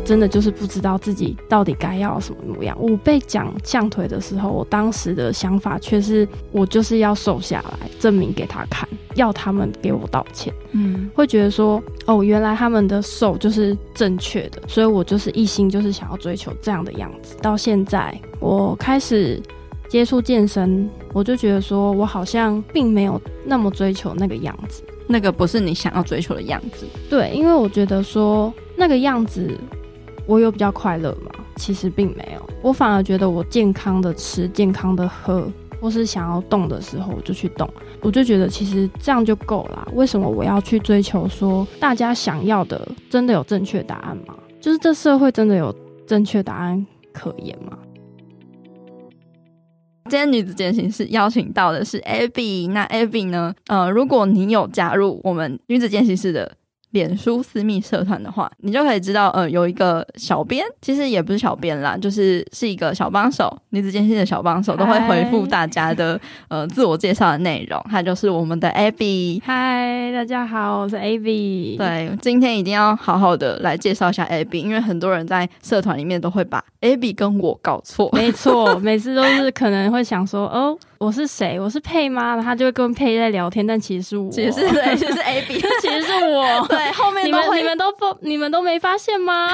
我真的就是不知道自己到底该要什么模样。我被讲象腿的时候，我当时的想法却是我就是要瘦下来，证明给他看，要他们给我道歉。嗯，会觉得说，哦，原来他们的瘦就是正确的，所以我就是一心就是想要追求这样的样子。到现在，我开始接触健身，我就觉得说我好像并没有那么追求那个样子。那个不是你想要追求的样子，对，因为我觉得说那个样子，我有比较快乐吗，其实并没有，我反而觉得我健康的吃，健康的喝，或是想要动的时候我就去动，我就觉得其实这样就够了。为什么我要去追求说大家想要的真的有正确答案吗？就是这社会真的有正确答案可言吗？今天女子健行室邀请到的是 Abby，那 Abby 呢？呃，如果你有加入我们女子健行室的。脸书私密社团的话，你就可以知道，呃，有一个小编，其实也不是小编啦，就是是一个小帮手，女子健心的小帮手，都会回复大家的呃自我介绍的内容。他就是我们的 Abby。嗨，大家好，我是 Abby。对，今天一定要好好的来介绍一下 Abby，因为很多人在社团里面都会把 Abby 跟我搞错。没错，每次都是可能会想说，哦。我是谁？我是佩吗？然后他就会跟佩在聊天，但其实是我，其实是对，其实是 Abby，其实是我。对，后面你们你们都不，你们都没发现吗？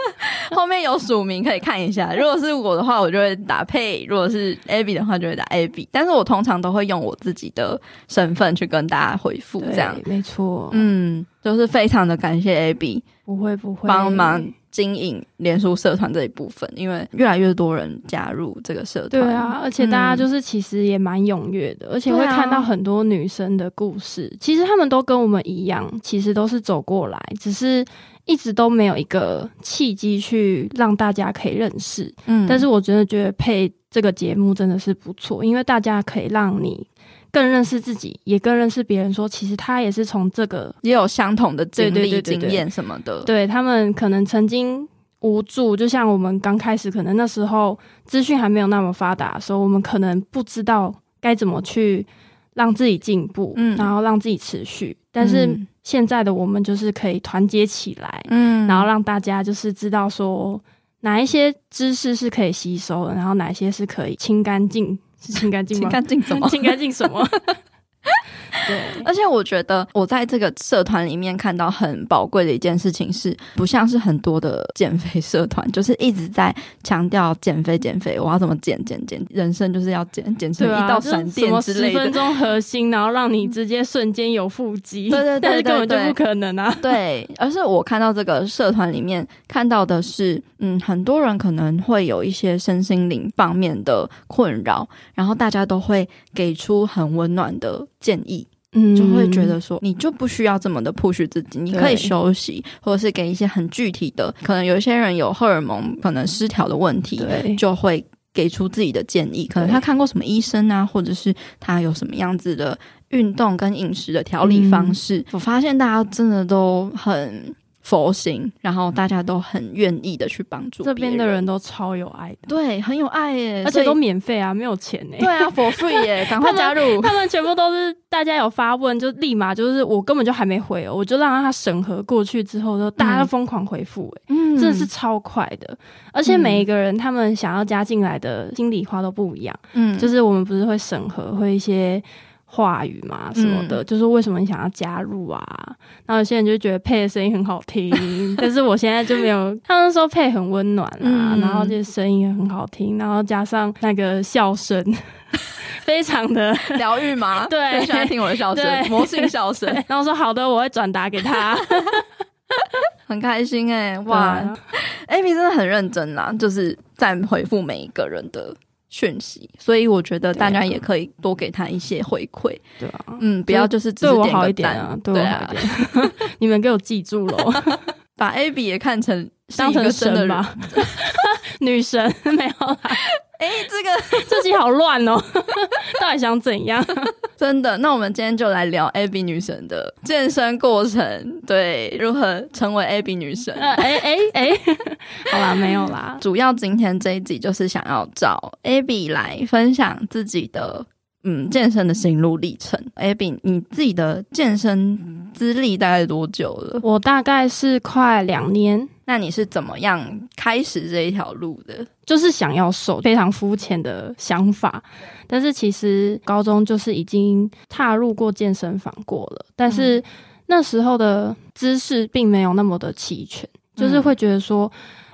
后面有署名可以看一下。如果是我的话，我就会打佩；如果是 Abby 的话，就会打 Abby。但是我通常都会用我自己的身份去跟大家回复，这样没错。嗯，就是非常的感谢 Abby，不会不会帮忙。经营脸书社团这一部分，因为越来越多人加入这个社团，对啊，而且大家就是其实也蛮踊跃的，嗯、而且会看到很多女生的故事。啊、其实他们都跟我们一样，其实都是走过来，只是一直都没有一个契机去让大家可以认识。嗯，但是我真的觉得配这个节目真的是不错，因为大家可以让你。更认识自己，也更认识别人。说，其实他也是从这个也有相同的经历、经验什么的。对，他们可能曾经无助，就像我们刚开始，可能那时候资讯还没有那么发达所以，我们可能不知道该怎么去让自己进步，嗯，然后让自己持续。但是现在的我们就是可以团结起来，嗯，然后让大家就是知道说哪一些知识是可以吸收的，然后哪些是可以清干净。是清干净吗？清干净什么？清干净什么？对，而且我觉得我在这个社团里面看到很宝贵的一件事情是，不像是很多的 减肥社团，就是一直在强调减肥、减肥，我要怎么减、减、减，人生就是要减减成一道闪电之类的，十分钟核心，然后让你直接瞬间有腹肌，对对对，但是根本就不可能啊！对，而是我看到这个社团里面看到的是，嗯，很多人可能会有一些身心灵方面的困扰，然后大家都会给出很温暖的建议。嗯，就会觉得说，你就不需要这么的 push 自己，你可以休息，或者是给一些很具体的，可能有一些人有荷尔蒙可能失调的问题，就会给出自己的建议。可能他看过什么医生啊，或者是他有什么样子的运动跟饮食的调理方式。我发现大家真的都很。佛心，然后大家都很愿意的去帮助。这边的人都超有爱的，对，很有爱耶，而且都免费啊，没有钱呢。对啊，for free 耶，赶快加入。他们，全部都是大家有发问，就立马就是我根本就还没回哦，我就让他审核过去之后，就大家都疯狂回复，哎，嗯，真的是超快的。而且每一个人他们想要加进来的心里话都不一样，嗯，就是我们不是会审核，会一些。话语嘛什么的，嗯、就是为什么你想要加入啊？然后有些人就觉得配的声音很好听，但是我现在就没有。他们说配很温暖啊，嗯、然后这声音也很好听，然后加上那个笑声，非常的 疗愈嘛。对，喜欢听我的笑声，魔性笑声。然后说好的，我会转达给他，很开心哎、欸，哇，Abby 真的很认真啦，就是在回复每一个人的。讯息，所以我觉得大家也可以多给他一些回馈，对啊，嗯，不要就是只是对我好一点啊，对啊，你们给我记住喽，把 Abby 也看成当成神吧，女神没有啦。哎，这个 自己好乱哦，到底想怎样？真的，那我们今天就来聊 Abby 女神的健身过程，对，如何成为 Abby 女神？哎哎哎，好啦，没有啦，主要今天这一集就是想要找 Abby 来分享自己的嗯健身的心路历程。Abby，你自己的健身资历大概多久了？我大概是快两年。那你是怎么样开始这一条路的？就是想要瘦，非常肤浅的想法。但是其实高中就是已经踏入过健身房过了，但是那时候的知识并没有那么的齐全，就是会觉得说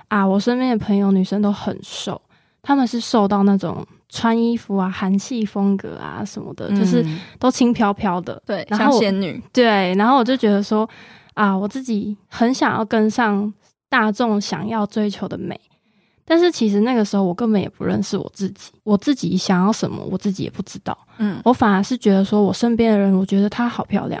啊，我身边的朋友女生都很瘦，她们是瘦到那种。穿衣服啊，韩系风格啊什么的，嗯、就是都轻飘飘的，对，然后像仙女。对，然后我就觉得说啊，我自己很想要跟上大众想要追求的美，但是其实那个时候我根本也不认识我自己，我自己想要什么，我自己也不知道。嗯，我反而是觉得说我身边的人，我觉得她好漂亮，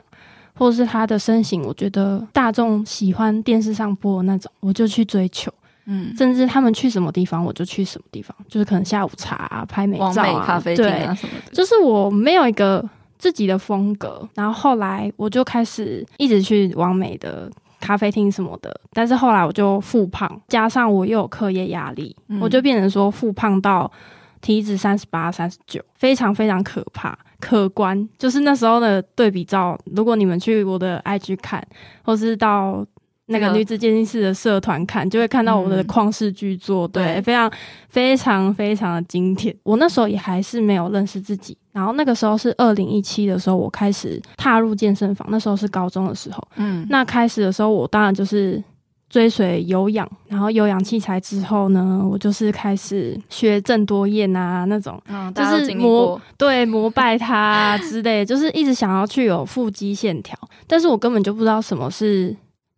或者是她的身形，我觉得大众喜欢电视上播的那种，我就去追求。嗯，甚至他们去什么地方，我就去什么地方，就是可能下午茶啊、拍美照啊、美咖啡厅啊什么的。就是我没有一个自己的风格，然后后来我就开始一直去往美的咖啡厅什么的。但是后来我就复胖，加上我又有课业压力，嗯、我就变成说复胖到体脂三十八、三十九，非常非常可怕、可观。就是那时候的对比照，如果你们去我的 IG 看，或是到。那个女子健心室的社团看，就会看到我的旷世巨作，嗯、对，非常非常非常的经典。我那时候也还是没有认识自己，然后那个时候是二零一七的时候，我开始踏入健身房，那时候是高中的时候。嗯，那开始的时候，我当然就是追随有氧，然后有氧器材之后呢，我就是开始学郑多燕啊那种，嗯、就是膜对膜拜他之类，就是一直想要去有腹肌线条，但是我根本就不知道什么是。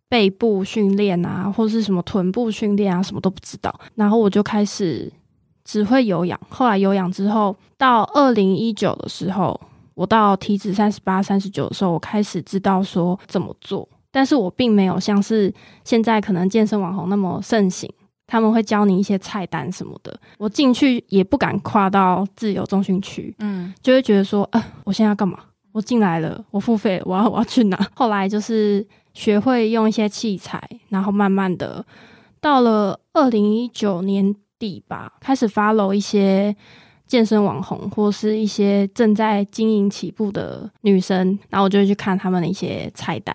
背部训练啊，或者是什么臀部训练啊，什么都不知道。然后我就开始只会有氧。后来有氧之后，到二零一九的时候，我到体脂三十八、三十九的时候，我开始知道说怎么做。但是我并没有像是现在可能健身网红那么盛行，他们会教你一些菜单什么的。我进去也不敢跨到自由中心区，嗯，就会觉得说，啊，我现在要干嘛？我进来了，我付费，我要我要去哪？后来就是。学会用一些器材，然后慢慢的到了二零一九年底吧，开始 follow 一些健身网红或是一些正在经营起步的女生，然后我就去看他们的一些菜单，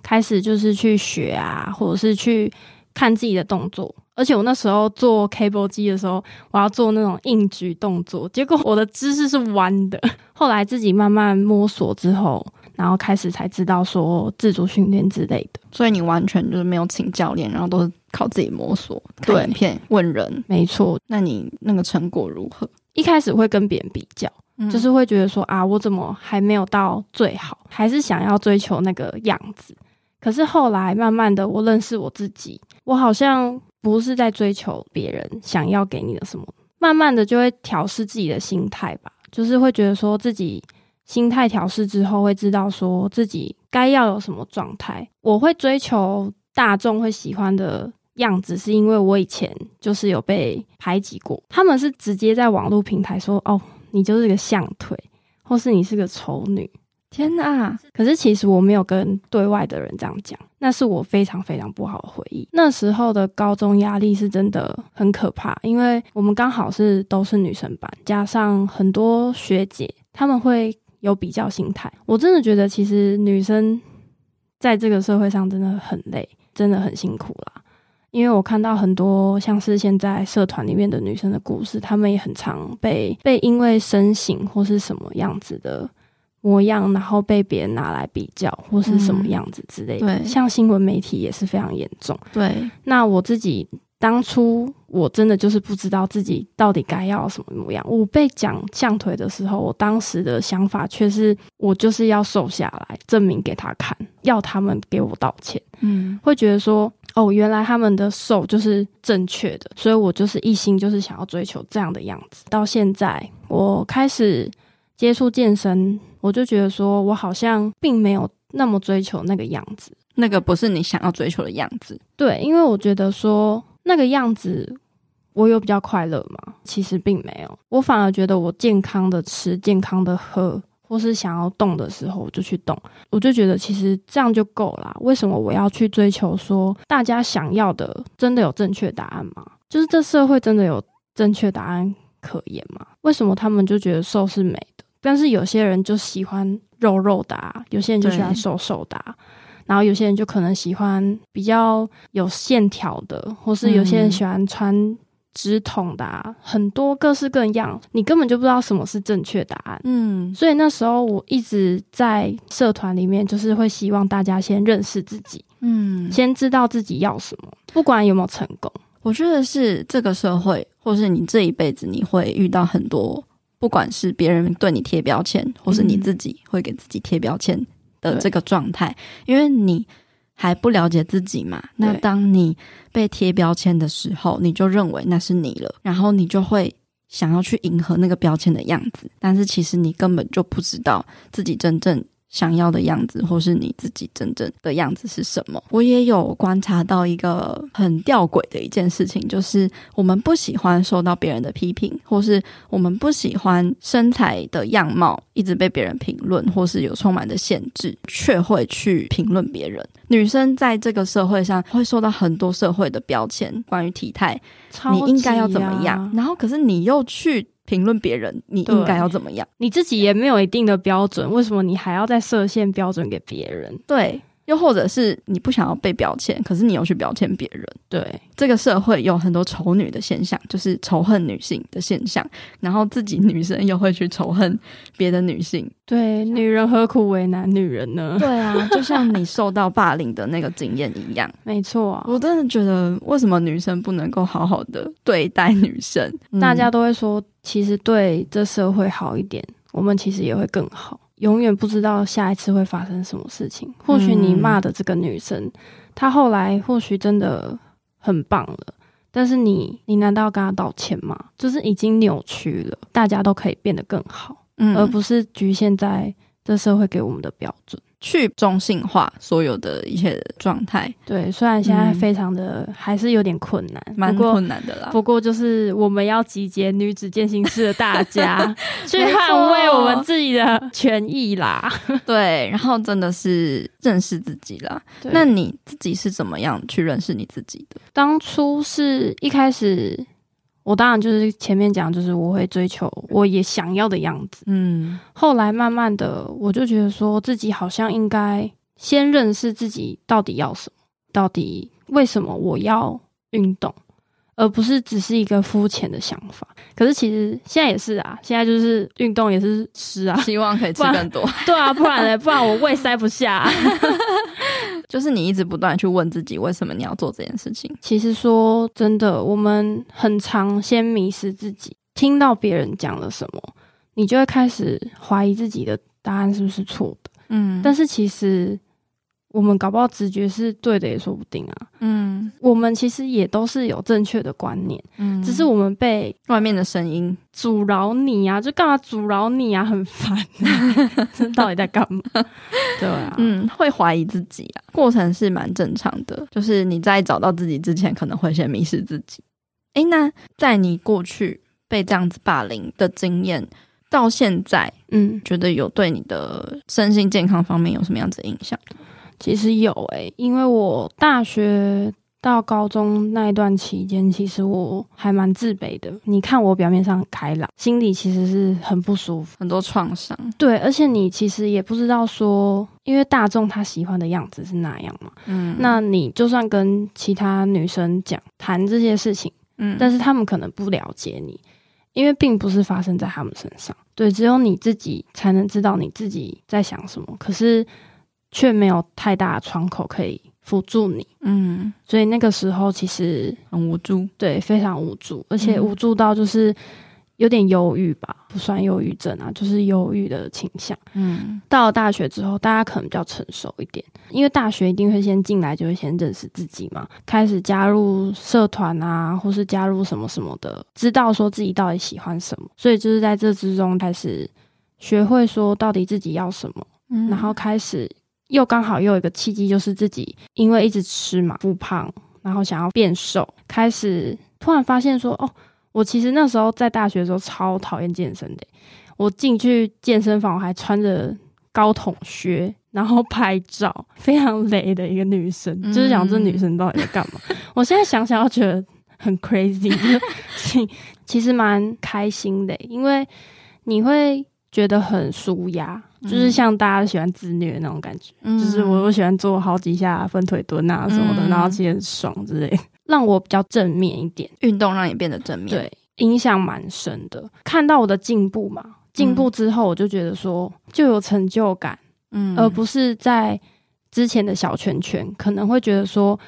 开始就是去学啊，或者是去看自己的动作。而且我那时候做 cable 机的时候，我要做那种硬举动作，结果我的姿势是弯的。后来自己慢慢摸索之后。然后开始才知道说自主训练之类的，所以你完全就是没有请教练，然后都是靠自己摸索、看影片、问人。没错，那你那个成果如何？一开始会跟别人比较，嗯、就是会觉得说啊，我怎么还没有到最好，还是想要追求那个样子。可是后来慢慢的，我认识我自己，我好像不是在追求别人想要给你的什么，慢慢的就会调试自己的心态吧，就是会觉得说自己。心态调试之后，会知道说自己该要有什么状态。我会追求大众会喜欢的样子，是因为我以前就是有被排挤过。他们是直接在网络平台说：“哦，你就是个象腿，或是你是个丑女。”天哪！可是其实我没有跟对外的人这样讲，那是我非常非常不好的回忆。那时候的高中压力是真的很可怕，因为我们刚好是都是女生班，加上很多学姐，他们会。有比较心态，我真的觉得其实女生在这个社会上真的很累，真的很辛苦啦。因为我看到很多像是现在社团里面的女生的故事，她们也很常被被因为身形或是什么样子的模样，然后被别人拿来比较或是什么样子之类的。嗯，对，像新闻媒体也是非常严重。对，那我自己。当初我真的就是不知道自己到底该要什么模样。我被讲象腿的时候，我当时的想法却是我就是要瘦下来，证明给他看，要他们给我道歉。嗯，会觉得说，哦，原来他们的瘦就是正确的，所以我就是一心就是想要追求这样的样子。到现在，我开始接触健身，我就觉得说我好像并没有那么追求那个样子，那个不是你想要追求的样子。对，因为我觉得说。那个样子，我有比较快乐吗？其实并没有，我反而觉得我健康的吃、健康的喝，或是想要动的时候，我就去动。我就觉得其实这样就够了。为什么我要去追求说大家想要的真的有正确答案吗？就是这社会真的有正确答案可言吗？为什么他们就觉得瘦是美的，但是有些人就喜欢肉肉的啊，有些人就喜欢瘦瘦的啊。然后有些人就可能喜欢比较有线条的，或是有些人喜欢穿直筒的，啊，很多各式各样，你根本就不知道什么是正确答案。嗯，所以那时候我一直在社团里面，就是会希望大家先认识自己，嗯，先知道自己要什么，不管有没有成功。我觉得是这个社会，或是你这一辈子，你会遇到很多，不管是别人对你贴标签，或是你自己会给自己贴标签的这个状态，因为你还不了解自己嘛。那当你被贴标签的时候，你就认为那是你了，然后你就会想要去迎合那个标签的样子，但是其实你根本就不知道自己真正。想要的样子，或是你自己真正的样子是什么？我也有观察到一个很吊诡的一件事情，就是我们不喜欢受到别人的批评，或是我们不喜欢身材的样貌一直被别人评论，或是有充满的限制，却会去评论别人。女生在这个社会上会受到很多社会的标签，关于体态，你应该要怎么样？然后，可是你又去。评论别人，你应该要怎么样？你自己也没有一定的标准，为什么你还要再设限标准给别人？对。又或者是你不想要被标签，可是你又去标签别人。对，这个社会有很多丑女的现象，就是仇恨女性的现象，然后自己女生又会去仇恨别的女性。对，女人何苦为难女人呢？对啊，就像你受到霸凌的那个经验一样。没错啊，我真的觉得，为什么女生不能够好好的对待女生？嗯，大家都会说，其实对这社会好一点，我们其实也会更好。永远不知道下一次会发生什么事情。或许你骂的这个女生，嗯、她后来或许真的很棒了，但是你，你难道要跟她道歉吗？就是已经扭曲了，大家都可以变得更好，嗯、而不是局限在这社会给我们的标准。去中性化所有的一切的状态，对，虽然现在非常的、嗯、还是有点困难，蛮困难的啦。不过就是我们要集结女子健心室的大家 去捍卫我们自己的权益啦。对，然后真的是认识自己啦。那你自己是怎么样去认识你自己的？当初是一开始。我当然就是前面讲，就是我会追求我也想要的样子。嗯，后来慢慢的，我就觉得说自己好像应该先认识自己到底要什么，到底为什么我要运动。而不是只是一个肤浅的想法，可是其实现在也是啊，现在就是运动也是吃啊，希望可以吃 更多，对啊，不然呢？不然我胃塞不下啊。就是你一直不断去问自己，为什么你要做这件事情？其实说真的，我们很常先迷失自己，听到别人讲了什么，你就会开始怀疑自己的答案是不是错的。嗯，但是其实。我们搞不好直觉是对的，也说不定啊。嗯，我们其实也都是有正确的观念，嗯，只是我们被外面的声音阻挠你啊，就干嘛阻挠你啊，很烦啊，这到底在干嘛？对啊，嗯，会怀疑自己啊，过程是蛮正常的，就是你在找到自己之前，可能会先迷失自己。诶，那在你过去被这样子霸凌的经验到现在，嗯，觉得有对你的身心健康方面有什么样子的影响？其实有诶、欸，因为我大学到高中那一段期间，其实我还蛮自卑的。你看我表面上很开朗，心里其实是很不舒服，很多创伤。对，而且你其实也不知道说，因为大众他喜欢的样子是那样嘛。嗯，那你就算跟其他女生讲谈这些事情，嗯，但是他们可能不了解你，因为并不是发生在他们身上。对，只有你自己才能知道你自己在想什么。可是。却没有太大的窗口可以辅助你，嗯，所以那个时候其实很无助，对，非常无助，而且无助到就是有点忧郁吧，不算忧郁症啊，就是忧郁的倾向。嗯，到了大学之后，大家可能比较成熟一点，因为大学一定会先进来，就会先认识自己嘛，开始加入社团啊，或是加入什么什么的，知道说自己到底喜欢什么，所以就是在这之中开始学会说到底自己要什么，嗯，然后开始。又刚好又有一个契机，就是自己因为一直吃嘛，复胖，然后想要变瘦，开始突然发现说，哦，我其实那时候在大学的时候超讨厌健身的。我进去健身房，我还穿着高筒靴，然后拍照，非常雷的一个女生，嗯、就是想这女生到底在干嘛？我现在想想，要觉得很 crazy，其实蛮开心的，因为你会。觉得很舒压，嗯、就是像大家喜欢自虐那种感觉，嗯、就是我我喜欢做好几下分腿蹲啊什么的，嗯、然后其实很爽之类，让我比较正面一点。运动让你变得正面，对，影响蛮深的。看到我的进步嘛，进步之后我就觉得说就有成就感，嗯，而不是在之前的小圈圈可能会觉得说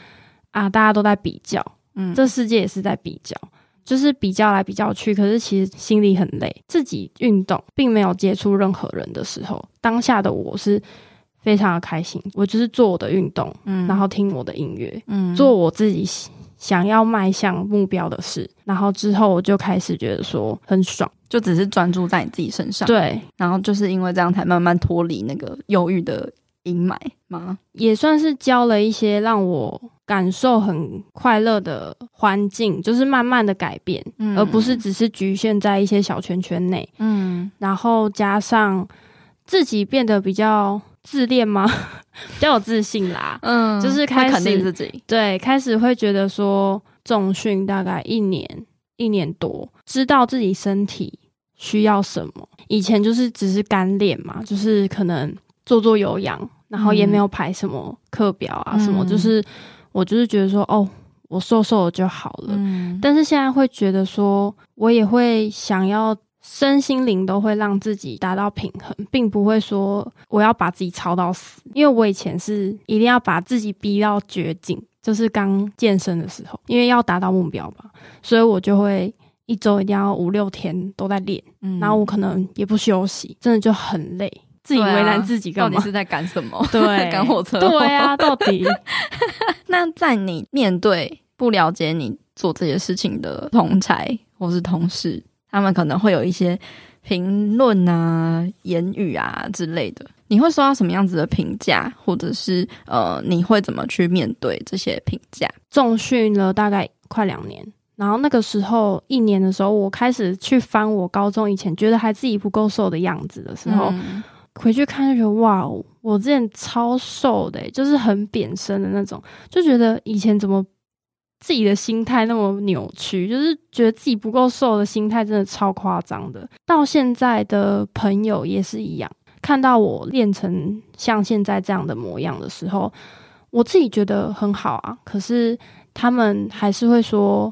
啊，大家都在比较，嗯，这世界也是在比较。就是比较来比较去，可是其实心里很累。自己运动并没有接触任何人的时候，当下的我是非常的开心。我就是做我的运动，嗯，然后听我的音乐，嗯，做我自己想要迈向目标的事。然后之后我就开始觉得说很爽，就只是专注在你自己身上。对，然后就是因为这样才慢慢脱离那个忧郁的阴霾吗？也算是教了一些让我。感受很快乐的环境，就是慢慢的改变，嗯、而不是只是局限在一些小圈圈内。嗯，然后加上自己变得比较自恋吗？比较有自信啦。嗯，就是开始肯定自己，对，开始会觉得说重训大概一年一年多，知道自己身体需要什么。以前就是只是干练嘛，就是可能做做有氧，然后也没有排什么课表啊，什么、嗯、就是。我就是觉得说，哦，我瘦瘦的就好了。嗯，但是现在会觉得说，我也会想要身心灵都会让自己达到平衡，并不会说我要把自己操到死。因为我以前是一定要把自己逼到绝境，就是刚健身的时候，因为要达到目标吧，所以我就会一周一定要五六天都在练，嗯，然后我可能也不休息，真的就很累。自己为难自己干嘛？到底是在赶什么？对，赶火车。对呀、啊，到底。那在你面对不了解你做这些事情的同才或是同事，他们可能会有一些评论啊、言语啊之类的，你会收到什么样子的评价，或者是呃，你会怎么去面对这些评价？重训了大概快两年，然后那个时候一年的时候，我开始去翻我高中以前觉得还自己不够瘦的样子的时候。嗯回去看就觉得哇，我之前超瘦的，就是很扁身的那种，就觉得以前怎么自己的心态那么扭曲，就是觉得自己不够瘦的心态真的超夸张的。到现在的朋友也是一样，看到我练成像现在这样的模样的时候，我自己觉得很好啊，可是他们还是会说，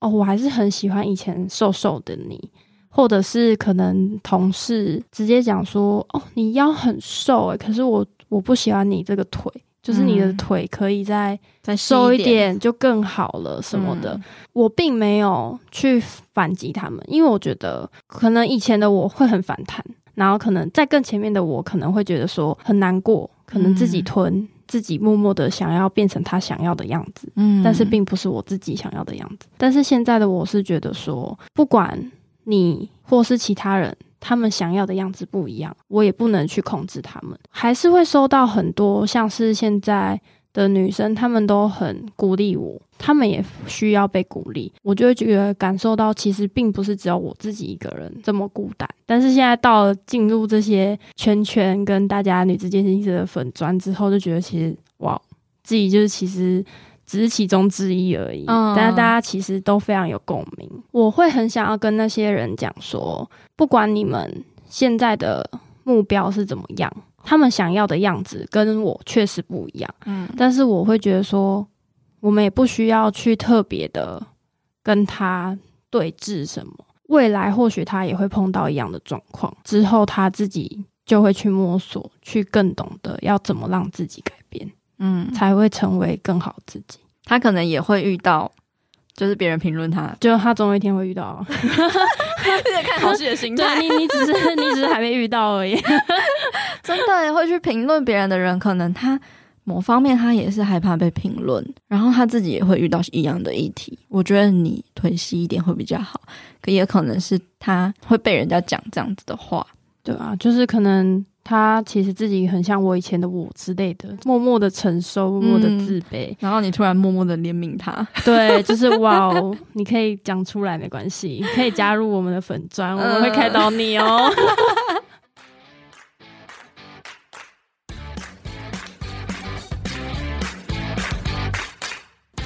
哦，我还是很喜欢以前瘦瘦的你。或者是可能同事直接讲说：“哦，你腰很瘦诶，可是我我不喜欢你这个腿，就是你的腿可以再再瘦一点就更好了什么的。”我并没有去反击他们，因为我觉得可能以前的我会很反弹，然后可能在更前面的我可能会觉得说很难过，可能自己吞，自己默默的想要变成他想要的样子，嗯，但是并不是我自己想要的样子。但是现在的我是觉得说，不管。你或是其他人，他们想要的样子不一样，我也不能去控制他们。还是会收到很多，像是现在的女生，她们都很鼓励我，她们也需要被鼓励。我就会觉得感受到，其实并不是只有我自己一个人这么孤单。但是现在到了进入这些圈圈，跟大家女子健心室的粉砖之后，就觉得其实哇，自己就是其实。只是其中之一而已，嗯、但是大家其实都非常有共鸣。我会很想要跟那些人讲说，不管你们现在的目标是怎么样，他们想要的样子跟我确实不一样。嗯，但是我会觉得说，我们也不需要去特别的跟他对峙什么。未来或许他也会碰到一样的状况，之后他自己就会去摸索，去更懂得要怎么让自己改变。嗯，才会成为更好自己。他可能也会遇到，就是别人评论他，就他总有一天会遇到。看好戏的心态，你你只是你只是还没遇到而已。真的会去评论别人的人，可能他某方面他也是害怕被评论，然后他自己也会遇到一样的议题。我觉得你腿细一点会比较好，可也可能是他会被人家讲这样子的话，对啊，就是可能。他其实自己很像我以前的我之类的，默默的承受，默默的自卑，嗯，然后你突然默默的怜悯他，对，就是哇哦，你可以讲出来没关系，你 可以加入我们的粉砖，我们会开导你哦。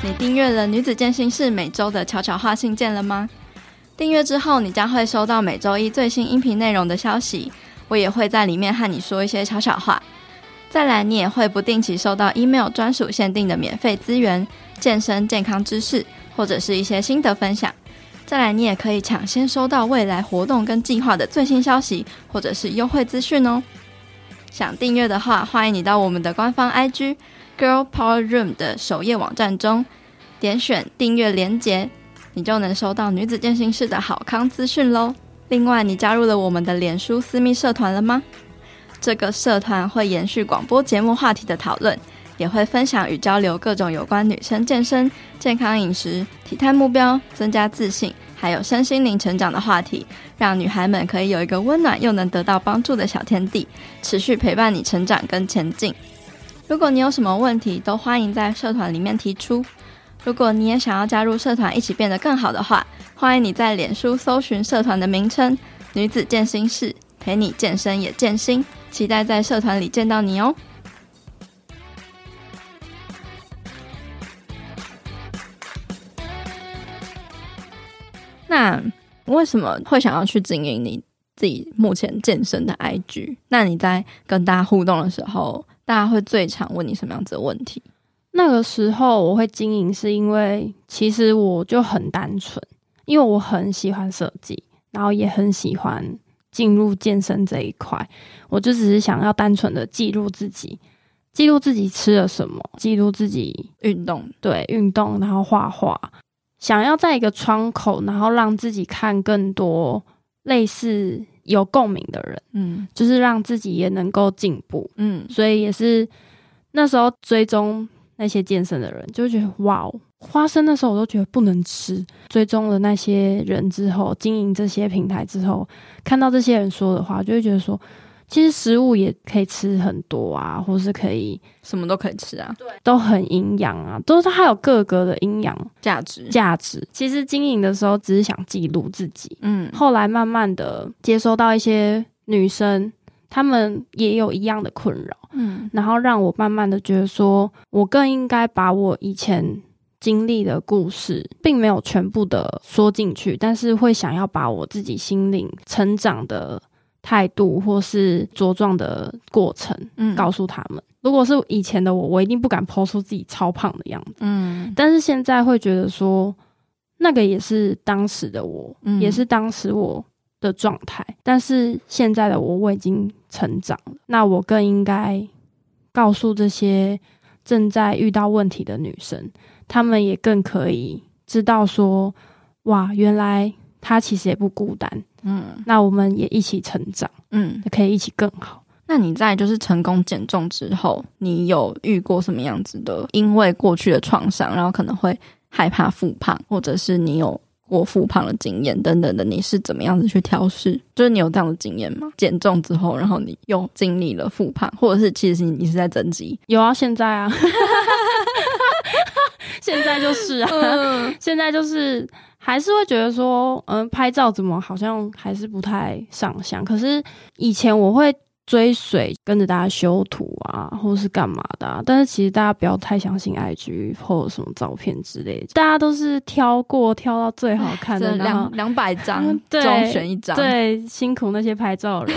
你订阅了女子健心室每周的悄悄话信件了吗？订阅之后，你将会收到每周一最新音频内容的消息。我也会在里面和你说一些悄悄话。再来，你也会不定期收到 email 专属限定的免费资源、健身健康知识，或者是一些心得分享。再来，你也可以抢先收到未来活动跟计划的最新消息，或者是优惠资讯哦。想订阅的话，欢迎你到我们的官方 IG Girl Power Room 的首页网站中，点选订阅连结。你就能收到女子健身室的好康资讯喽。另外，你加入了我们的脸书私密社团了吗？这个社团会延续广播节目话题的讨论，也会分享与交流各种有关女生健身、健康饮食、体态目标、增加自信，还有身心灵成长的话题，让女孩们可以有一个温暖又能得到帮助的小天地，持续陪伴你成长跟前进。如果你有什么问题，都欢迎在社团里面提出。如果你也想要加入社团，一起变得更好的话，欢迎你在脸书搜寻社团的名称“女子健身室”，陪你健身也健心，期待在社团里见到你哦。那为什么会想要去经营你自己目前健身的 IG？那你在跟大家互动的时候，大家会最常问你什么样子的问题？那个时候我会经营，是因为其实我就很单纯，因为我很喜欢设计，然后也很喜欢进入健身这一块。我就只是想要单纯的记录自己，记录自己吃了什么，记录自己运动，对，运动，然后画画，想要在一个窗口，然后让自己看更多类似有共鸣的人，嗯，就是让自己也能够进步，嗯，所以也是那时候追踪。那些健身的人就会觉得哇哦，花生那时候我都觉得不能吃。追踪了那些人之后，经营这些平台之后，看到这些人说的话，就会觉得说，其实食物也可以吃很多啊，或是可以什么都可以吃啊，对，都很营养啊，都是它有各个的营养价值价值。其实经营的时候只是想记录自己，嗯，后来慢慢的接收到一些女生。他们也有一样的困扰，嗯，然后让我慢慢的觉得说，我更应该把我以前经历的故事，并没有全部的说进去，但是会想要把我自己心灵成长的态度，或是茁壮的过程，嗯，告诉他们。如果是以前的我，我一定不敢 po 出自己超胖的样子，嗯，但是现在会觉得说，那个也是当时的我，嗯，也是当时我。的状态，但是现在的我我已经成长了，那我更应该告诉这些正在遇到问题的女生，她们也更可以知道说，哇，原来她其实也不孤单，嗯，那我们也一起成长，嗯，可以一起更好。那你在就是成功减重之后，你有遇过什么样子的？因为过去的创伤，然后可能会害怕复胖，或者是你有？过复胖的经验等等的，你是怎么样子去调试？就是你有这样的经验吗？减重之后，然后你又经历了复胖，或者是其实你你是在增肌？有啊，现在啊，现在就是啊，嗯、现在就是还是会觉得说，嗯，拍照怎么好像还是不太上相。可是以前我会。追随跟着大家修图啊，或是干嘛的啊，但是其实大家不要太相信 IG 或者什么照片之类的，大家都是挑过挑到最好看的两两百张 中选一张，对，辛苦那些拍照人，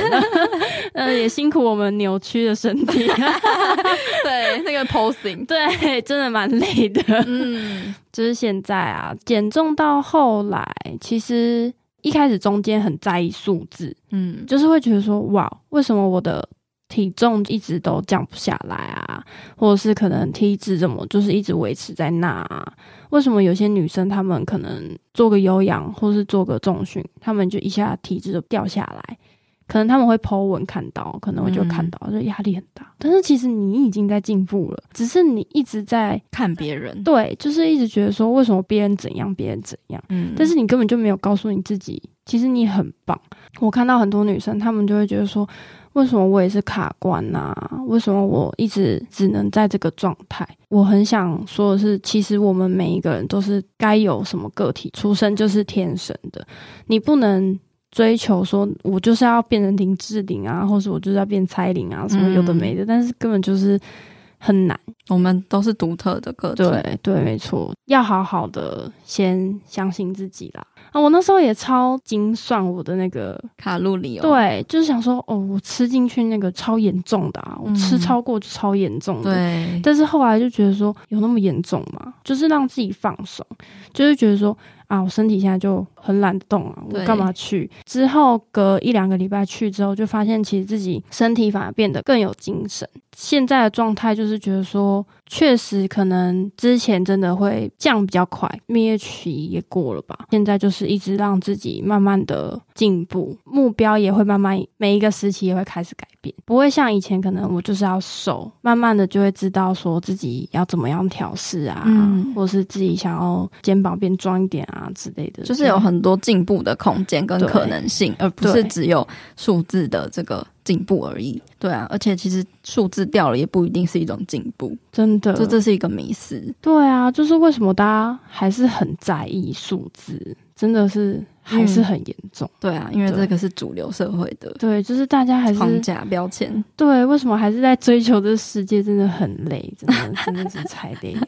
嗯，也辛苦我们扭曲的身体，对，那个 posing，对，真的蛮累的，嗯，就是现在啊，减重到后来，其实。一开始中间很在意数字，嗯，就是会觉得说，哇，为什么我的体重一直都降不下来啊？或者是可能体脂怎么就是一直维持在那啊？为什么有些女生她们可能做个有氧或是做个重训，她们就一下体脂就掉下来？可能他们会 po 文看到，可能我就看到，就压力很大。但是其实你已经在进步了，只是你一直在看别人，对，就是一直觉得说为什么别人怎样，别人怎样，嗯，但是你根本就没有告诉你自己，其实你很棒。我看到很多女生，她们就会觉得说，为什么我也是卡关啊？为什么我一直只能在这个状态？我很想说的是，其实我们每一个人都是该有什么个体出生就是天生的，你不能。追求说，我就是要变成林志玲啊，或是我就是要变蔡玲啊，什么有的没的，嗯、但是根本就是很难。我们都是独特的个体。对对，没错，要好好的先相信自己啦。啊，我那时候也超精算我的那个卡路里哦。对，就是想说，哦，我吃进去那个超严重的啊，我吃超过就超严重的。对，但是后来就觉得说，有那么严重吗？就是让自己放松，就是觉得说。啊，我身体现在就很懒得动啊，我干嘛去？之后隔一两个礼拜去之后，就发现其实自己身体反而变得更有精神。现在的状态就是觉得说，确实可能之前真的会降比较快，蜜月期也过了吧。现在就是一直让自己慢慢的进步，目标也会慢慢每一个时期也会开始改变，不会像以前可能我就是要瘦，慢慢的就会知道说自己要怎么样调试啊，嗯、或是自己想要肩膀变壮一点啊之类的，就是有很多进步的空间跟可能性，而不是只有数字的这个。进步而已，对啊，而且其实数字掉了也不一定是一种进步，真的，这这是一个迷思。对啊，就是为什么大家还是很在意数字，真的是还是很严重。嗯，对啊，因为这个是主流社会的，对，就是大家还是框架标签。对，为什么还是在追求这个世界？真的很累，真的真的是太累，太累。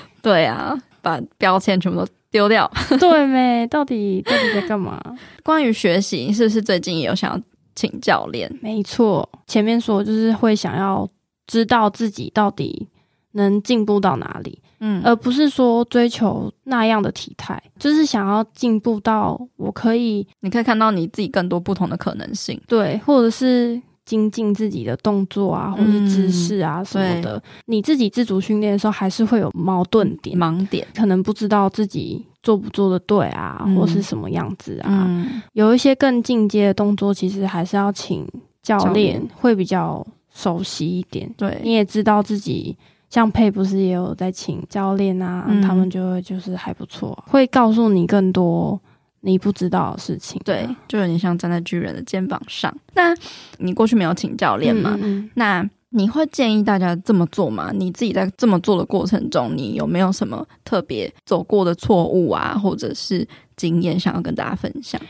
对啊，把标签全部都丢掉。对没？到底到底在干嘛？关于学习，是不是最近也有想要？请教练，没错。前面说就是会想要知道自己到底能进步到哪里，嗯，而不是说追求那样的体态，就是想要进步到我可以，你可以看到你自己更多不同的可能性，对，或者是精进自己的动作啊，或者是姿势啊什么的。你自己自主训练的时候，还是会有矛盾点、盲点，可能不知道自己。做不做的对啊，或是什么样子啊？嗯、有一些更进阶的动作，其实还是要请教练会比较熟悉一点。对，你也知道自己像佩不是也有在请教练啊，嗯、他们就会就是还不错，会告诉你更多你不知道的事情。对，就有点像站在巨人的肩膀上。那你过去没有请教练吗？嗯嗯那。你会建议大家这么做吗？你自己在这么做的过程中，你有没有什么特别走过的错误啊，或者是经验想要跟大家分享？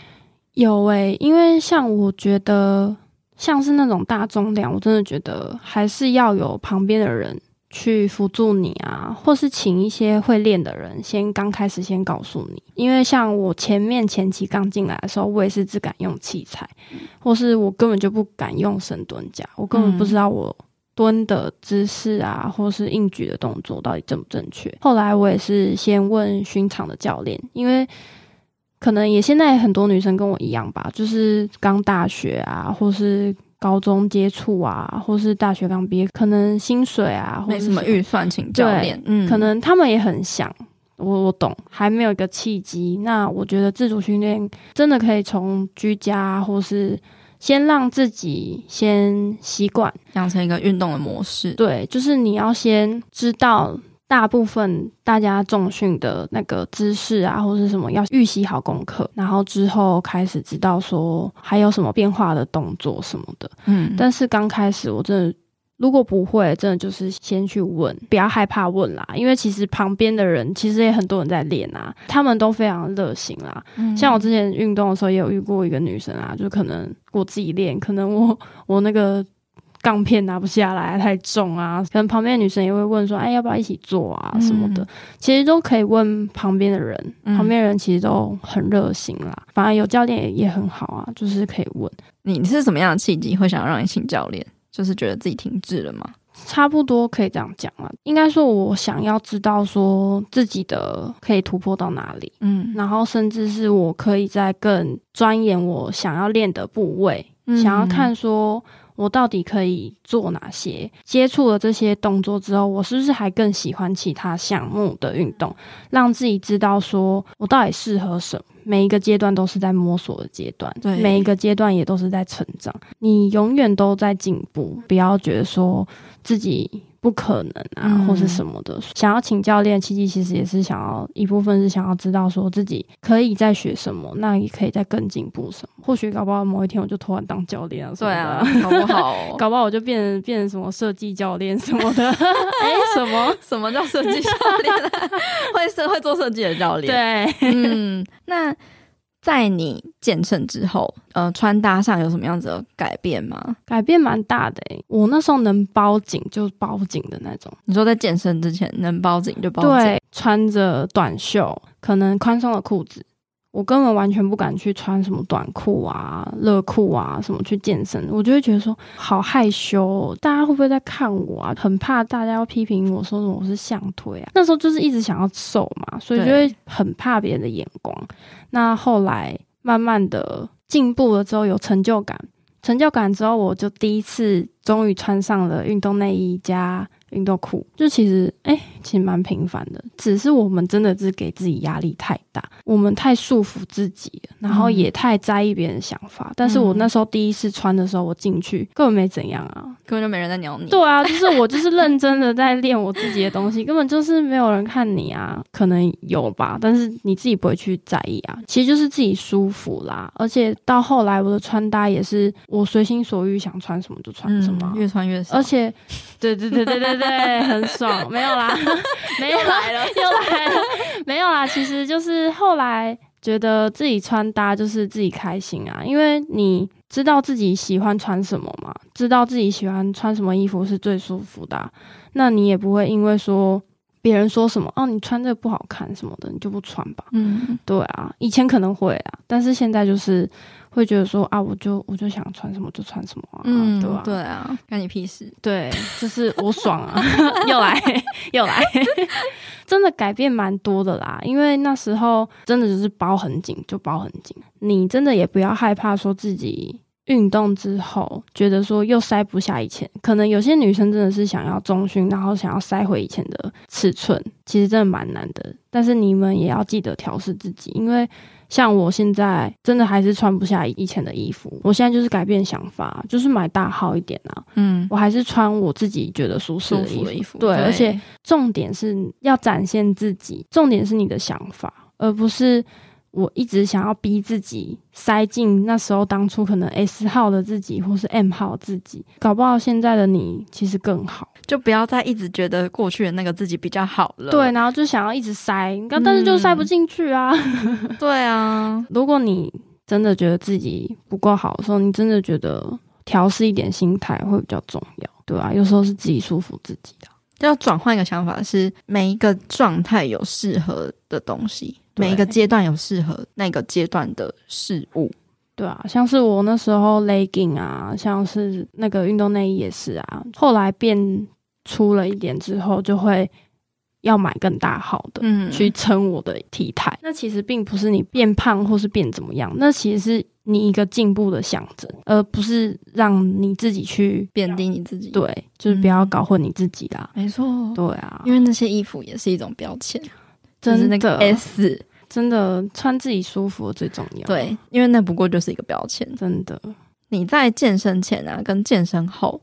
有诶、欸，因为像我觉得，像是那种大重量，我真的觉得还是要有旁边的人去辅助你啊，或是请一些会练的人先刚开始先告诉你。因为像我前面前期刚进来的时候，我也是只敢用器材，或是我根本就不敢用深蹲架，我根本不知道我。蹲的姿势啊，或是硬举的动作到底正不正确？后来我也是先问巡场的教练，因为可能也现在很多女生跟我一样吧，就是刚大学啊，或是高中接触啊，或是大学刚毕业，可能薪水啊，或什么预算请教练，嗯，可能他们也很想，我我懂，还没有一个契机。那我觉得自主训练真的可以从居家或是。先让自己先习惯养成一个运动的模式。对，就是你要先知道大部分大家重训的那个姿势啊，或是什么要预习好功课，然后之后开始知道说还有什么变化的动作什么的。嗯，但是刚开始我真的。如果不会，真的就是先去问，不要害怕问啦。因为其实旁边的人其实也很多人在练啊，他们都非常热心啦。嗯、像我之前运动的时候，也有遇过一个女生啊，就可能我自己练，可能我 我那个杠片拿不下来太重啊，可能旁边的女生也会问说，哎，要不要一起做啊什么的。嗯、其实都可以问旁边的人，旁边人其实都很热心啦。反而有教练也也很好啊，就是可以问。你你是什么样的契机会想要让你请教练？就是觉得自己停滞了吗？差不多可以这样讲了。应该说，我想要知道说自己的可以突破到哪里，嗯，然后甚至是我可以在更钻研我想要练的部位，嗯，想要看说我到底可以做哪些。接触了这些动作之后，我是不是还更喜欢其他项目的运动？让自己知道说我到底适合什么。每一个阶段都是在摸索的阶段，对，每一个阶段也都是在成长。你永远都在进步，不要觉得说自己不可能啊，嗯、或是什么的。想要请教练，契机其实也是想要一部分是想要知道说自己可以再学什么，那也可以再更进步什么。或许搞不好某一天我就突然当教练了，对啊，搞不好、哦，搞不好我就变成变成什么设计教练什么的。哎、欸，什么什么叫设计教练？会设会做设计的教练？对，嗯，那在你健身之后，呃，穿搭上有什么样子的改变吗？改变蛮大的诶，我那时候能包紧就包紧的那种。你说在健身之前能包紧就包紧？对，穿着短袖，可能宽松的裤子。我根本完全不敢去穿什么短裤啊、热裤啊什么去健身，我就会觉得说好害羞哦，大家会不会在看我啊？很怕大家要批评我说什么我是象腿啊。那时候就是一直想要瘦嘛，所以就会很怕别人的眼光。那后来慢慢的进步了之后，有成就感，成就感之后，我就第一次终于穿上了运动内衣加。运动裤就其实哎、欸，其实蛮平凡的，只是我们真的是给自己压力太大，我们太束缚自己了，然后也太在意别人的想法。嗯、但是我那时候第一次穿的时候，我进去根本没怎样啊，根本就没人在鸟你。对啊，就是我就是认真的在练我自己的东西，根本就是没有人看你啊，可能有吧，但是你自己不会去在意啊。其实就是自己舒服啦，而且到后来我的穿搭也是我随心所欲，想穿什么就穿什么，嗯、越穿越少。而且，对对对对对。对，很爽，没有啦，没有来了，又来了，没有啦。其实就是后来觉得自己穿搭就是自己开心啊，因为你知道自己喜欢穿什么嘛，知道自己喜欢穿什么衣服是最舒服的啊，那你也不会因为说别人说什么哦，你穿这个不好看什么的，你就不穿吧。嗯，对啊，以前可能会啊，但是现在就是。会觉得说啊，我就我就想穿什么就穿什么啊，嗯，对吧？对啊，关你屁事。对，就是我爽啊，又 来又来，真的改变蛮多的啦。因为那时候真的就是包很紧，就包很紧。你真的也不要害怕说自己运动之后觉得说又塞不下以前。可能有些女生真的是想要中训，然后想要塞回以前的尺寸，其实真的蛮难的。但是你们也要记得调试自己，因为。像我现在真的还是穿不下以前的衣服，我现在就是改变想法，就是买大号一点啊。嗯，我还是穿我自己觉得舒适的衣服。衣服对，对，而且重点是要展现自己，重点是你的想法，而不是。我一直想要逼自己塞进那时候当初可能 S 号的自己，或是 M 号自己，搞不好现在的你其实更好。就不要再一直觉得过去的那个自己比较好了。对，然后就想要一直塞，但是就塞不进去啊。嗯、对啊，如果你真的觉得自己不够好的时候，你真的觉得调试一点心态会比较重要，对啊，有时候是自己舒服自己的。要转换一个想法，是每一个状态有适合的东西。每一个阶段有适合那个阶段的事物，对啊，像是我那时候 legging 啊，像是那个运动内衣也是啊。后来变粗了一点之后，就会要买更大号的，嗯，去撑我的体态。那其实并不是你变胖或是变怎么样，那其实是你一个进步的象征，而不是让你自己去贬低你自己。对，就是不要搞混你自己啦。没错，对啊，因为那些衣服也是一种标签。真的，就是那个 S，真的穿自己舒服最重要。对，因为那不过就是一个标签。真的，你在健身前啊，跟健身后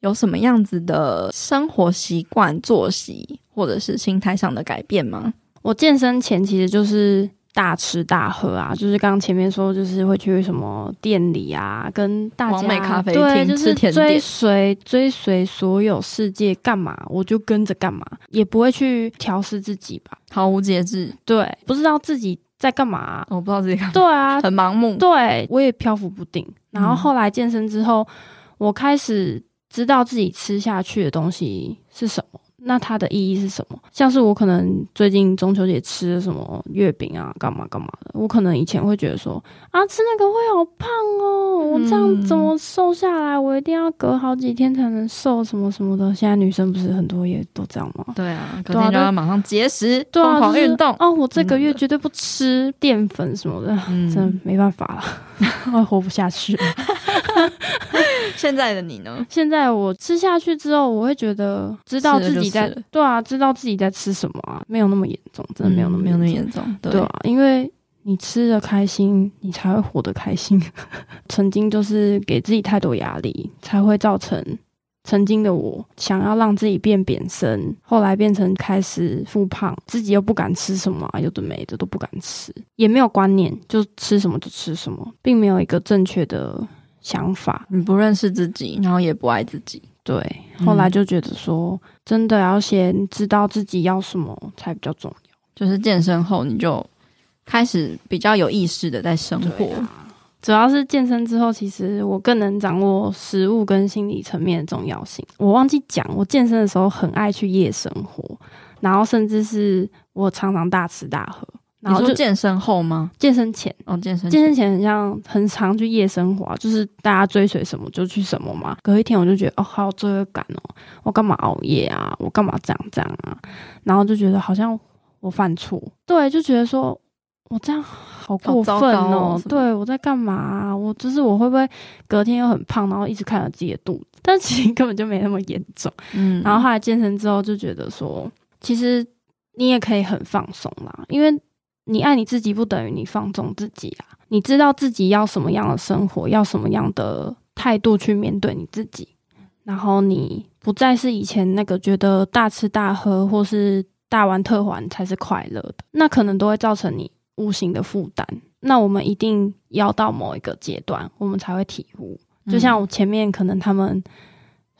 有什么样子的生活习惯、作息，或者是心态上的改变吗？我健身前其实就是。大吃大喝啊，就是刚刚前面说，就是会去什么店里啊，跟大家美咖啡对，就是追随追随所有世界干嘛，我就跟着干嘛，也不会去调试自己吧，毫无节制。对，不知道自己在干嘛，我不知道自己干嘛。对啊，很盲目。对，我也漂浮不定。然后后来健身之后，我开始知道自己吃下去的东西是什么。那它的意义是什么？像是我可能最近中秋节吃了什么月饼啊，干嘛干嘛的。我可能以前会觉得说啊，吃那个会好胖哦，我这样怎么瘦下来？我一定要隔好几天才能瘦，什么什么的。现在女生不是很多也都这样吗？对啊，隔天就要马上节食，疯狂运动。哦，我这个月绝对不吃淀粉什么的，嗯、真的没办法了，我活不下去了。现在的你呢？现在我吃下去之后，我会觉得知道自己在对啊，知道自己在吃什么啊，没有那么严重，真的没有那么、嗯、没有那么严重，对，对啊，因为你吃的开心，你才会活得开心。曾经就是给自己太多压力，才会造成曾经的我想要让自己变扁身，后来变成开始复胖，自己又不敢吃什么啊，有的没的都不敢吃，也没有观念，就吃什么就吃什么，并没有一个正确的。想法，你不认识自己，然后也不爱自己。对，后来就觉得说，真的要先知道自己要什么才比较重要。就是健身后，你就开始比较有意识的在生活。主要是健身之后，其实我更能掌握食物跟心理层面的重要性。我忘记讲，我健身的时候很爱去夜生活，然后甚至是我常常大吃大喝。然后就健身后吗？健身前哦，健身前健身前很像很常去夜生活，就是大家追随什么就去什么嘛。隔一天我就觉得哦，好有罪恶感哦，我干嘛熬夜啊？我干嘛这样这样啊？然后就觉得好像我犯错，对，就觉得说。我这样好过分哦！对，我在干嘛啊？我就是我会不会隔天又很胖，然后一直看着自己的肚子？但其实根本就没那么严重。嗯，然后后来健身之后就觉得说，其实你也可以很放松啦，因为你爱你自己不等于你放纵自己啊。你知道自己要什么样的生活，要什么样的态度去面对你自己，然后你不再是以前那个觉得大吃大喝或是大玩特玩才是快乐的，那可能都会造成你。无形的负担，那我们一定要到某一个阶段，我们才会体悟。就像我前面可能他们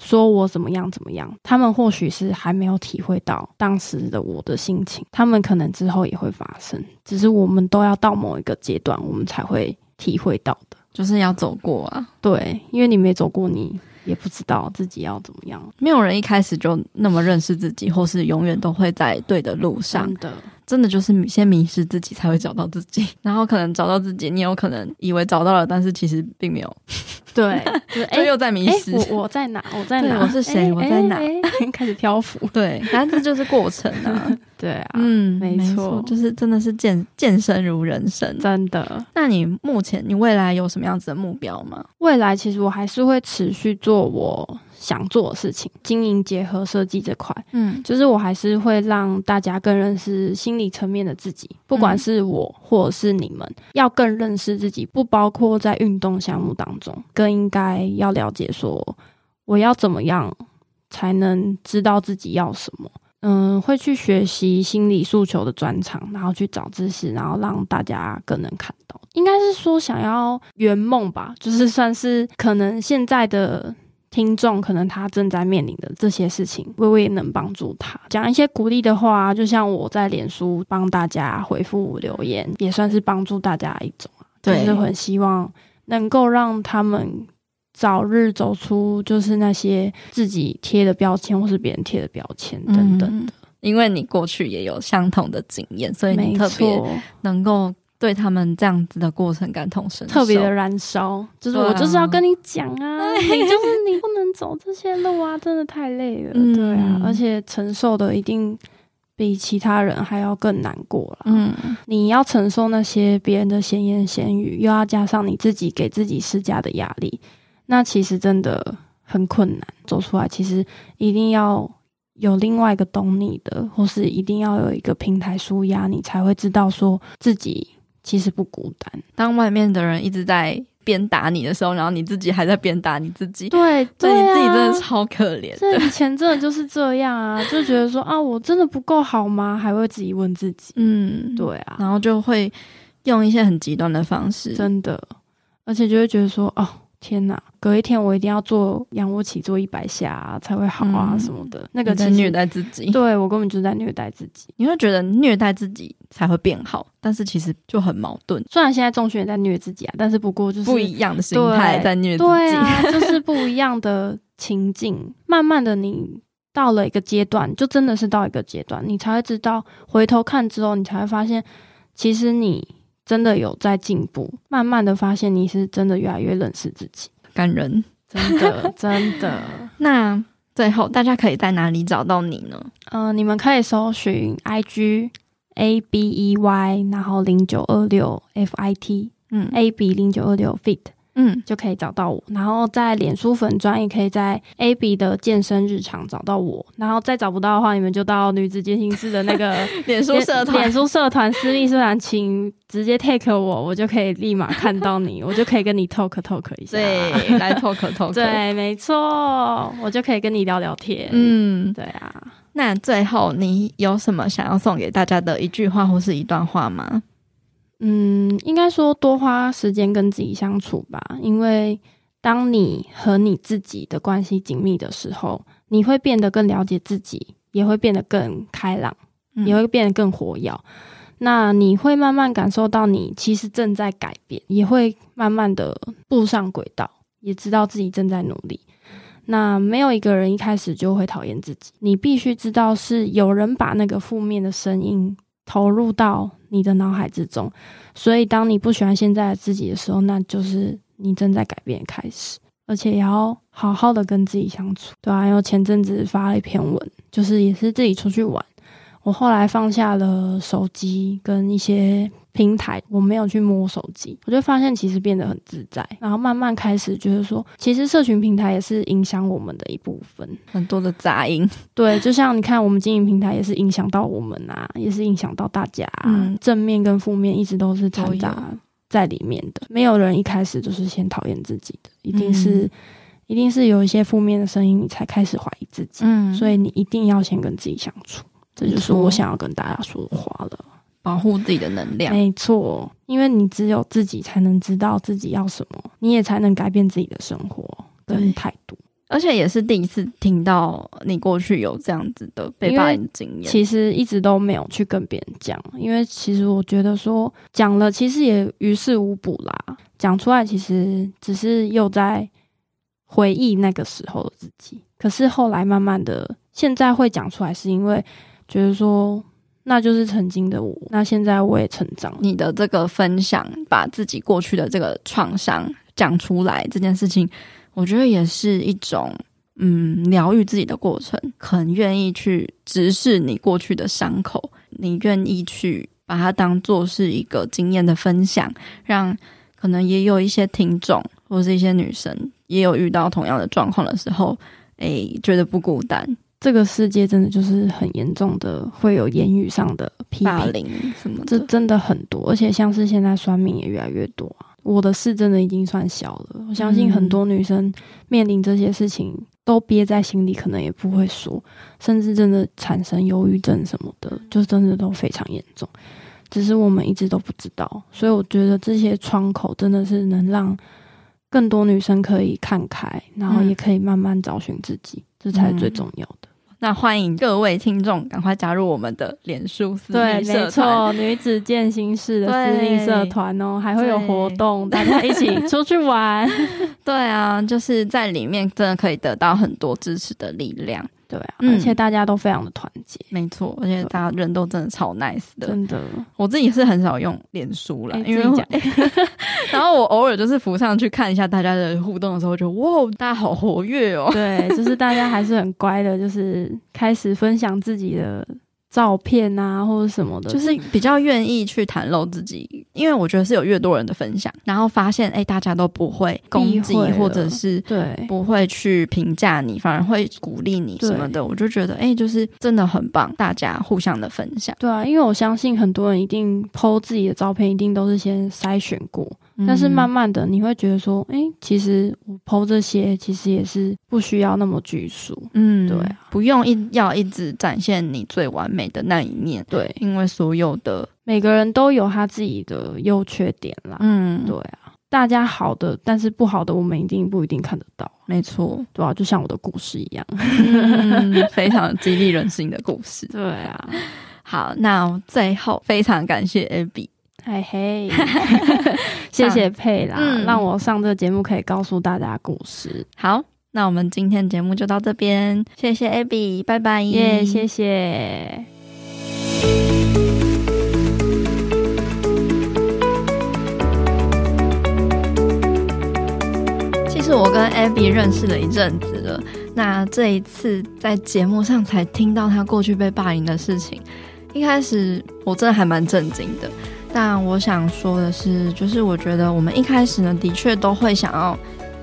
说我怎么样怎么样，他们或许是还没有体会到当时的我的心情，他们可能之后也会发生，只是我们都要到某一个阶段，我们才会体会到的，就是要走过啊。对，因为你没走过，你也不知道自己要怎么样。没有人一开始就那么认识自己，或是永远都会在对的路上。的。真的就是先迷失自己，才会找到自己。然后可能找到自己，你有可能以为找到了，但是其实并没有。对，就又在迷失。欸、我我在哪？我在哪？我是谁？欸、我在哪？开始漂浮。对，但这就是过程啊。对啊，嗯，没错，就是真的是健健身如人生，真的。那你目前你未来有什么样子的目标吗？未来其实我还是会持续做我想做的事情，经营结合设计这块。嗯，就是我还是会让大家更认识心理层面的自己，不管是我或者是你们，要更认识自己，不包括在运动项目当中，更应该要了解说我要怎么样才能知道自己要什么。嗯，会去学习心理诉求的专长，然后去找知识，然后让大家更能看到。应该是说想要圆梦吧，就是算是可能现在的听众，可能他正在面临的这些事情，微微也能帮助他。讲一些鼓励的话，就像我在脸书帮大家回复留言，也算是帮助大家一种。对，就是很希望能够让他们。早日走出就是那些自己贴的标签，或是别人贴的标签等等的。因为你过去也有相同的经验，所以你特别能够对他们这样子的过程感同身受，特别的燃烧。就是我就是要跟你讲啊，你就是你不能走这些路啊，真的太累了。嗯、对啊，而且承受的一定比其他人还要更难过了。嗯，你要承受那些别人的闲言闲语，又要加上你自己给自己施加的压力。那其实真的很困难，走出来其实一定要有另外一个懂你的，或是一定要有一个平台舒压，你才会知道说自己其实不孤单。当外面的人一直在鞭打你的时候，然后你自己还在鞭打你自己，对，对，你自己真的超可怜。这以前真的就是这样啊，就觉得说啊，我真的不够好吗？还会自己问自己，嗯，对啊，然后就会用一些很极端的方式，真的，而且就会觉得说哦。天呐，隔一天我一定要做仰卧起坐一百下、啊、才会好啊什么的。嗯、那个在虐待自己，对，我根本就是在虐待自己。你会觉得虐待自己才会变好，但是其实就很矛盾。虽然现在重训也在虐自己啊，但是不过就是不一样的心态在虐自己，对啊，就是不一样的情境。慢慢的，你到了一个阶段，就真的是到一个阶段，你才会知道，回头看之后，你才会发现，其实你。真的有在进步，慢慢的发现你是真的越来越认识自己，感人，真的 真的。那最后大家可以在哪里找到你呢？嗯、呃，你们可以搜寻 IG A B E Y，然后零九二六 F I T，嗯，A B 零九二六 Fit。嗯，就可以找到我。然后在脸书粉专也可以在 AB 的健身日常找到我。然后再找不到的话，你们就到女子健身室的那个 脸书社团、脸书社团私密社团，请直接 take 我，我就可以立马看到你，我就可以跟你 talk talk 一下。对，来 talk talk。对，没错，我就可以跟你聊聊天。嗯，对啊。那最后你有什么想要送给大家的一句话或是一段话吗？嗯，应该说多花时间跟自己相处吧，因为当你和你自己的关系紧密的时候，你会变得更了解自己，也会变得更开朗，也会变得更活跃。那你会慢慢感受到你其实正在改变，也会慢慢的步上轨道，也知道自己正在努力。那没有一个人一开始就会讨厌自己，你必须知道是有人把那个负面的声音投入到你的脑海之中，所以当你不喜欢现在的自己的时候，那就是你正在改变开始，而且也要好好的跟自己相处，对啊，因为前阵子发了一篇文，就是也是自己出去玩，我后来放下了手机跟一些。平台我没有去摸手机，我就发现其实变得很自在，然后慢慢开始觉得说，其实社群平台也是影响我们的一部分，很多的杂音。对，就像你看，我们经营平台也是影响到我们啊，也是影响到大家啊。嗯，正面跟负面一直都是掺杂在里面的，没有人一开始就是先讨厌自己的，一定是，嗯，一定是有一些负面的声音，你才开始怀疑自己。嗯，所以你一定要先跟自己相处，这就是我想要跟大家说的话了。保护自己的能量，没错，因为你只有自己才能知道自己要什么，你也才能改变自己的生活跟态度。而且也是第一次听到你过去有这样子的被霸凌经验，其实一直都没有去跟别人讲，因为其实我觉得说讲了，其实也于事无补啦。讲出来其实只是又在回忆那个时候的自己。可是后来慢慢的，现在会讲出来，是因为觉得说。那就是曾经的我，那现在我也成长。你的这个分享，把自己过去的这个创伤讲出来，这件事情，我觉得也是一种嗯疗愈自己的过程。很愿意去直视你过去的伤口，你愿意去把它当做是一个经验的分享，让可能也有一些听众或是一些女生也有遇到同样的状况的时候，诶，觉得不孤单。这个世界真的就是很严重的，会有言语上的批评、霸凌什么的，这真的很多，而且像是现在酸民也越来越多啊。我的事真的已经算小了，我相信很多女生面临这些事情都憋在心里，可能也不会说，甚至真的产生忧郁症什么的，就真的都非常严重，只是我们一直都不知道。所以我觉得这些窗口真的是能让更多女生可以看开，然后也可以慢慢找寻自己，这才是最重要的。那欢迎各位听众赶快加入我们的脸书私密社团，没错，女子健心室的私密社团哦，还会有活动，大家一起出去玩。对啊，就是在里面真的可以得到很多支持的力量。对啊，而且大家都非常的团结，没错，而且大家人都真的超 nice 的，真的。我自己是很少用脸书啦，因为讲，然后我偶尔就是浮上去看一下大家的互动的时候，就哇，大家好活跃哦。对，就是大家还是很乖的，就是开始分享自己的。照片啊，或者什么的，就是比较愿意去袒露自己，因为我觉得是有越多人的分享，然后发现哎、欸，大家都不会攻击，或者是对不会去评价你，反而会鼓励你什么的，我就觉得哎、欸，就是真的很棒，大家互相的分享。对啊，因为我相信很多人一定 po 自己的照片，一定都是先筛选过。但是慢慢的，你会觉得说，哎、欸，其实我 po 这些，其实也是不需要那么拘束。嗯，对、啊，不用一要一直展现你最完美的那一面。对，因为所有的每个人都有他自己的优缺点啦。嗯，对啊，大家好的，但是不好的，我们一定不一定看得到。没错，对啊，就像我的故事一样，嗯、非常激励人心的故事。对啊，好，那最后非常感谢 Abby。嘿嘿，谢谢佩啦，嗯、让我上这个节目可以告诉大家故事。好，那我们今天节目就到这边，谢谢 Abby，拜拜，耶，谢谢。其实我跟 Abby 认识了一阵子了，那这一次在节目上才听到他过去被霸凌的事情，一开始我真的还蛮震惊的。但我想说的是，就是我觉得我们一开始呢，的确都会想要，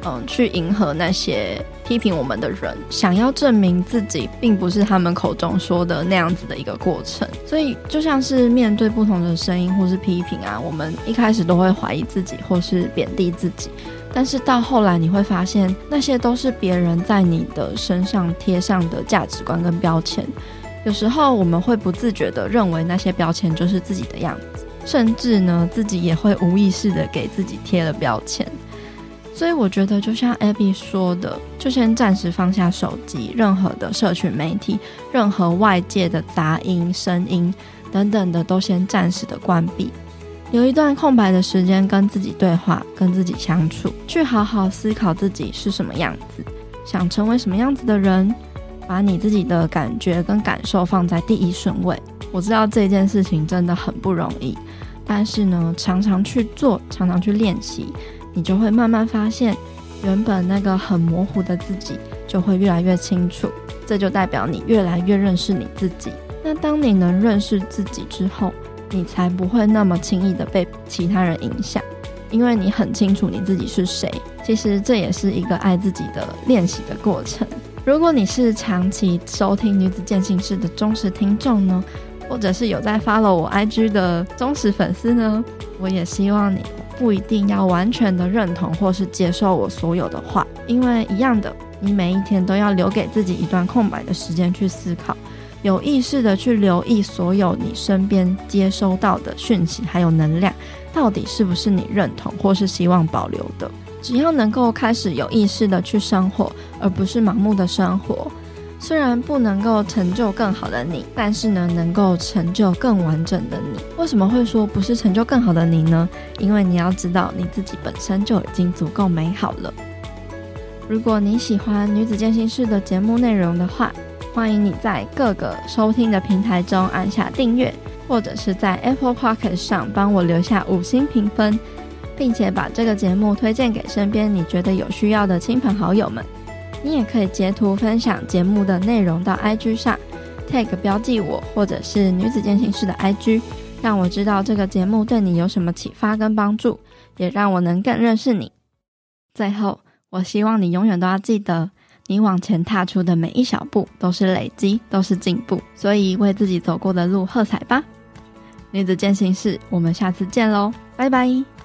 嗯，去迎合那些批评我们的人，想要证明自己并不是他们口中说的那样子的一个过程。所以，就像是面对不同的声音或是批评啊，我们一开始都会怀疑自己或是贬低自己。但是到后来，你会发现，那些都是别人在你的身上贴上的价值观跟标签。有时候，我们会不自觉地认为那些标签就是自己的样子。甚至呢，自己也会无意识的给自己贴了标签，所以我觉得，就像 Abby 说的，就先暂时放下手机，任何的社群媒体，任何外界的杂音声音，等等的都先暂时的关闭，留一段空白的时间跟自己对话，跟自己相处，去好好思考自己是什么样子，想成为什么样子的人，把你自己的感觉跟感受放在第一顺位。我知道这件事情真的很不容易，但是呢，常常去做，常常去练习，你就会慢慢发现，原本那个很模糊的自己就会越来越清楚。这就代表你越来越认识你自己。那当你能认识自己之后，你才不会那么轻易的被其他人影响，因为你很清楚你自己是谁。其实这也是一个爱自己的练习的过程。如果你是长期收听女子健行室的忠实听众呢，或者是有在 follow 我 IG 的忠实粉丝呢，我也希望你不一定要完全的认同或是接受我所有的话，因为一样的。你每一天都要留给自己一段空白的时间去思考，有意识的去留意所有你身边接收到的讯息，还有能量，到底是不是你认同或是希望保留的？只要能够开始有意识的去生活，而不是盲目的生活，虽然不能够成就更好的你，但是呢，能够成就更完整的你。为什么会说不是成就更好的你呢？因为你要知道你自己本身就已经足够美好了。如果你喜欢女子健心室的节目内容的话，欢迎你在各个收听的平台中按下订阅，或者是在 Apple Podcast 上帮我留下五星评分，并且把这个节目推荐给身边你觉得有需要的亲朋好友们。你也可以截图分享节目的内容到 IG 上，tag 标记我或者是女子健行室的 IG，让我知道这个节目对你有什么启发跟帮助，也让我能更认识你。最后。我希望你永远都要记得，你往前踏出的每一小步都是累积，都是进步。所以为自己走过的路喝彩吧！女子健行室，我们下次见喽，拜拜。